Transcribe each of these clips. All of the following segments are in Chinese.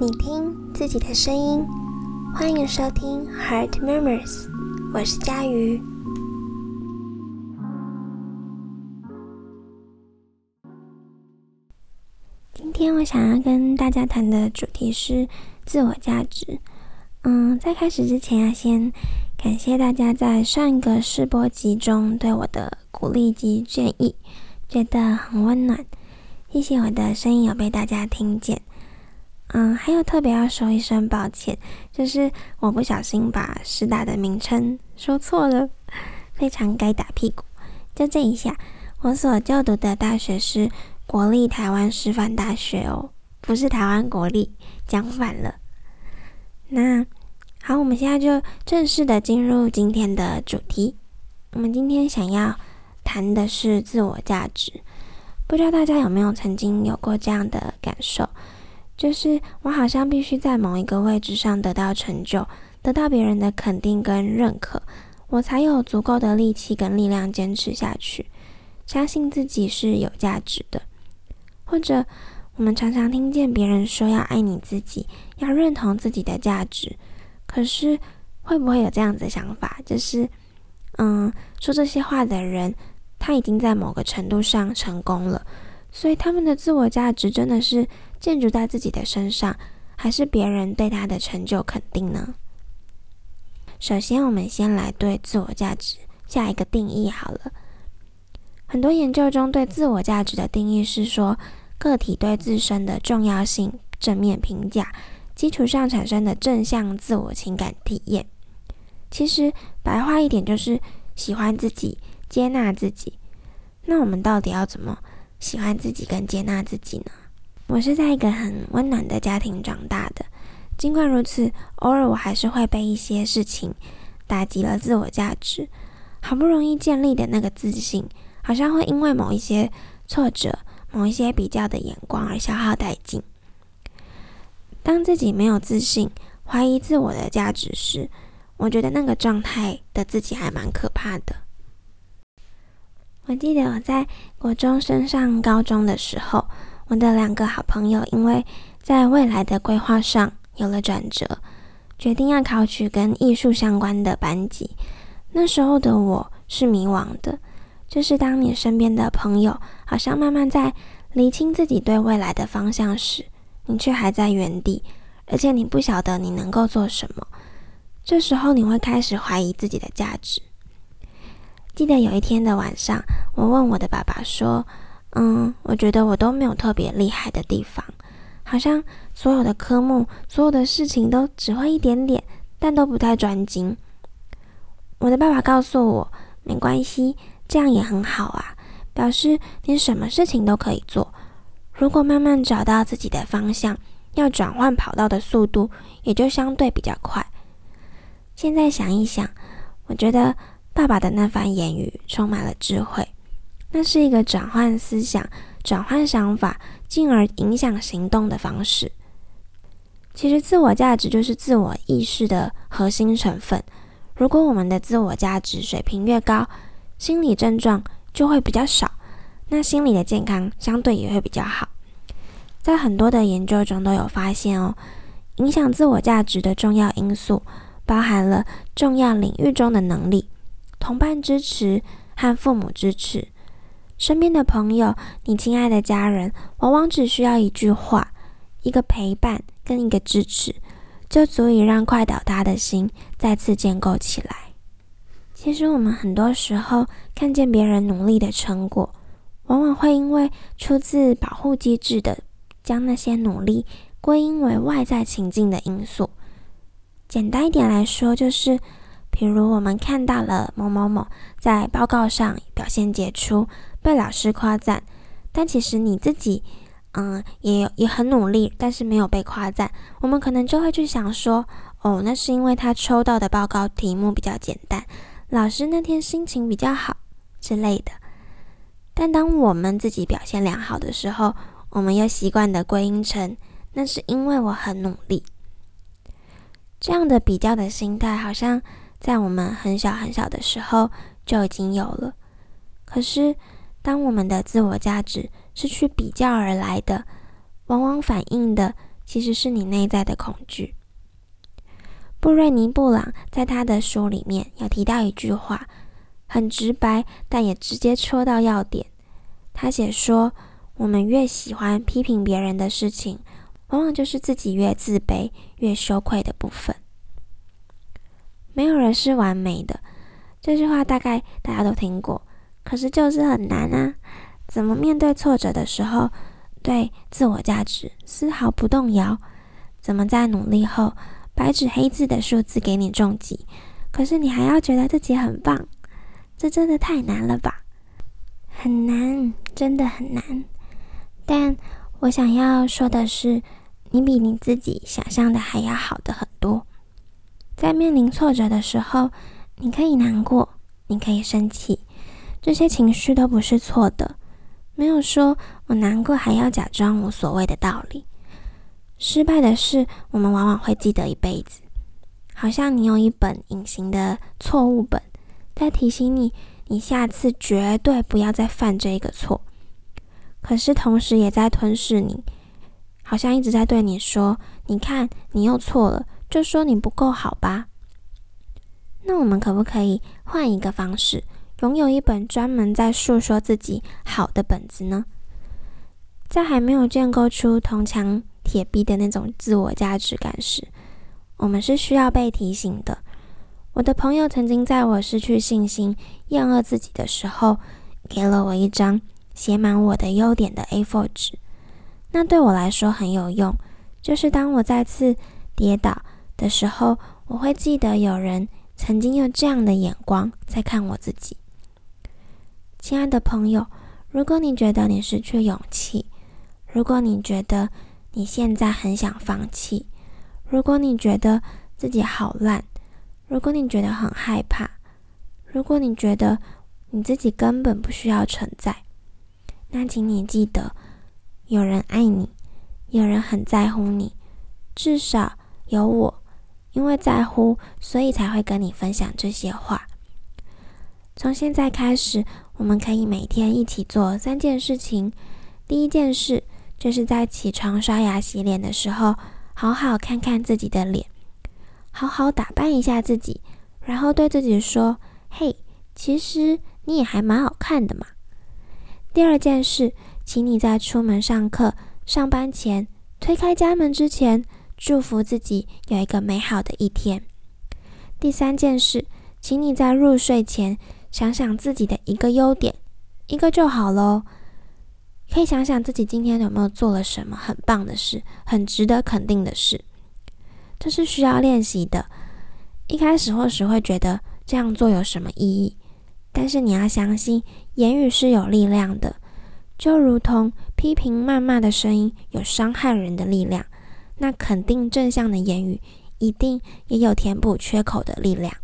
你听自己的声音，欢迎收听 Heart Murmurs，我是佳瑜。今天我想要跟大家谈的主题是自我价值。嗯，在开始之前要先感谢大家在上一个试播集中对我的鼓励及建议，觉得很温暖。谢谢我的声音有被大家听见。嗯，还有特别要说一声抱歉，就是我不小心把师大的名称说错了，非常该打屁股。纠正一下，我所就读的大学是国立台湾师范大学哦，不是台湾国立，讲反了。那好，我们现在就正式的进入今天的主题。我们今天想要谈的是自我价值。不知道大家有没有曾经有过这样的感受，就是我好像必须在某一个位置上得到成就，得到别人的肯定跟认可，我才有足够的力气跟力量坚持下去，相信自己是有价值的。或者，我们常常听见别人说要爱你自己。要认同自己的价值，可是会不会有这样子的想法？就是，嗯，说这些话的人，他已经在某个程度上成功了，所以他们的自我价值真的是建筑在自己的身上，还是别人对他的成就肯定呢？首先，我们先来对自我价值下一个定义好了。很多研究中对自我价值的定义是说，个体对自身的重要性正面评价。基础上产生的正向自我情感体验，其实白话一点就是喜欢自己、接纳自己。那我们到底要怎么喜欢自己跟接纳自己呢？我是在一个很温暖的家庭长大的，尽管如此，偶尔我还是会被一些事情打击了自我价值。好不容易建立的那个自信，好像会因为某一些挫折、某一些比较的眼光而消耗殆尽。当自己没有自信、怀疑自我的价值时，我觉得那个状态的自己还蛮可怕的。我记得我在国中升上高中的时候，我的两个好朋友因为在未来的规划上有了转折，决定要考取跟艺术相关的班级。那时候的我是迷惘的，就是当你身边的朋友好像慢慢在厘清自己对未来的方向时。你却还在原地，而且你不晓得你能够做什么。这时候你会开始怀疑自己的价值。记得有一天的晚上，我问我的爸爸说：“嗯，我觉得我都没有特别厉害的地方，好像所有的科目、所有的事情都只会一点点，但都不太专精。”我的爸爸告诉我：“没关系，这样也很好啊，表示你什么事情都可以做。”如果慢慢找到自己的方向，要转换跑道的速度也就相对比较快。现在想一想，我觉得爸爸的那番言语充满了智慧。那是一个转换思想、转换想法，进而影响行动的方式。其实，自我价值就是自我意识的核心成分。如果我们的自我价值水平越高，心理症状就会比较少。那心理的健康相对也会比较好，在很多的研究中都有发现哦，影响自我价值的重要因素包含了重要领域中的能力、同伴支持和父母支持。身边的朋友、你亲爱的家人，往往只需要一句话、一个陪伴跟一个支持，就足以让快倒塌的心再次建构起来。其实我们很多时候看见别人努力的成果。往往会因为出自保护机制的，将那些努力归因为外在情境的因素。简单一点来说，就是，比如我们看到了某某某在报告上表现杰出，被老师夸赞，但其实你自己，嗯，也也很努力，但是没有被夸赞，我们可能就会去想说，哦，那是因为他抽到的报告题目比较简单，老师那天心情比较好之类的。但当我们自己表现良好的时候，我们又习惯的归因成那是因为我很努力。这样的比较的心态，好像在我们很小很小的时候就已经有了。可是，当我们的自我价值是去比较而来的，往往反映的其实是你内在的恐惧。布瑞尼·布朗在他的书里面有提到一句话，很直白，但也直接戳到要点。他写说：“我们越喜欢批评别人的事情，往往就是自己越自卑、越羞愧的部分。没有人是完美的。”这句话大概大家都听过，可是就是很难啊！怎么面对挫折的时候，对自我价值丝毫不动摇？怎么在努力后？白纸黑字的数字给你重击，可是你还要觉得自己很棒，这真的太难了吧？很难，真的很难。但我想要说的是，你比你自己想象的还要好的很多。在面临挫折的时候，你可以难过，你可以生气，这些情绪都不是错的，没有说我难过还要假装无所谓的道理。失败的事，我们往往会记得一辈子，好像你有一本隐形的错误本，在提醒你，你下次绝对不要再犯这个错。可是同时也在吞噬你，好像一直在对你说：“你看，你又错了，就说你不够好吧。”那我们可不可以换一个方式，拥有一本专门在诉说自己好的本子呢？在还没有建构出铜墙。铁壁的那种自我价值感时，我们是需要被提醒的。我的朋友曾经在我失去信心、厌恶自己的时候，给了我一张写满我的优点的 A4 纸。那对我来说很有用，就是当我再次跌倒的时候，我会记得有人曾经用这样的眼光在看我自己。亲爱的朋友，如果你觉得你失去勇气，如果你觉得，你现在很想放弃。如果你觉得自己好烂，如果你觉得很害怕，如果你觉得你自己根本不需要存在，那请你记得，有人爱你，有人很在乎你，至少有我，因为在乎，所以才会跟你分享这些话。从现在开始，我们可以每天一起做三件事情。第一件事。就是在起床、刷牙、洗脸的时候，好好看看自己的脸，好好打扮一下自己，然后对自己说：“嘿，其实你也还蛮好看的嘛。”第二件事，请你在出门上课、上班前，推开家门之前，祝福自己有一个美好的一天。第三件事，请你在入睡前想想自己的一个优点，一个就好喽。可以想想自己今天有没有做了什么很棒的事，很值得肯定的事。这是需要练习的。一开始或许会觉得这样做有什么意义，但是你要相信，言语是有力量的，就如同批评、谩骂的声音有伤害人的力量，那肯定正向的言语一定也有填补缺口的力量。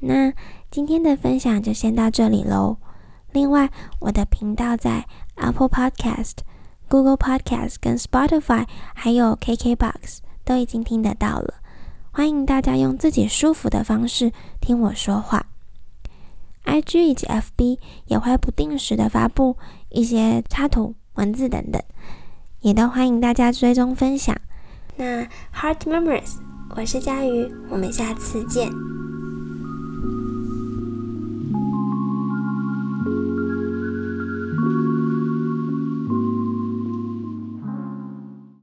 那今天的分享就先到这里喽。另外，我的频道在 Apple Podcast、Google Podcast、跟 Spotify，还有 KKBox 都已经听得到了。欢迎大家用自己舒服的方式听我说话。IG 以及 FB 也会不定时的发布一些插图、文字等等，也都欢迎大家追踪分享。那 Heart Memories，我是佳瑜，我们下次见。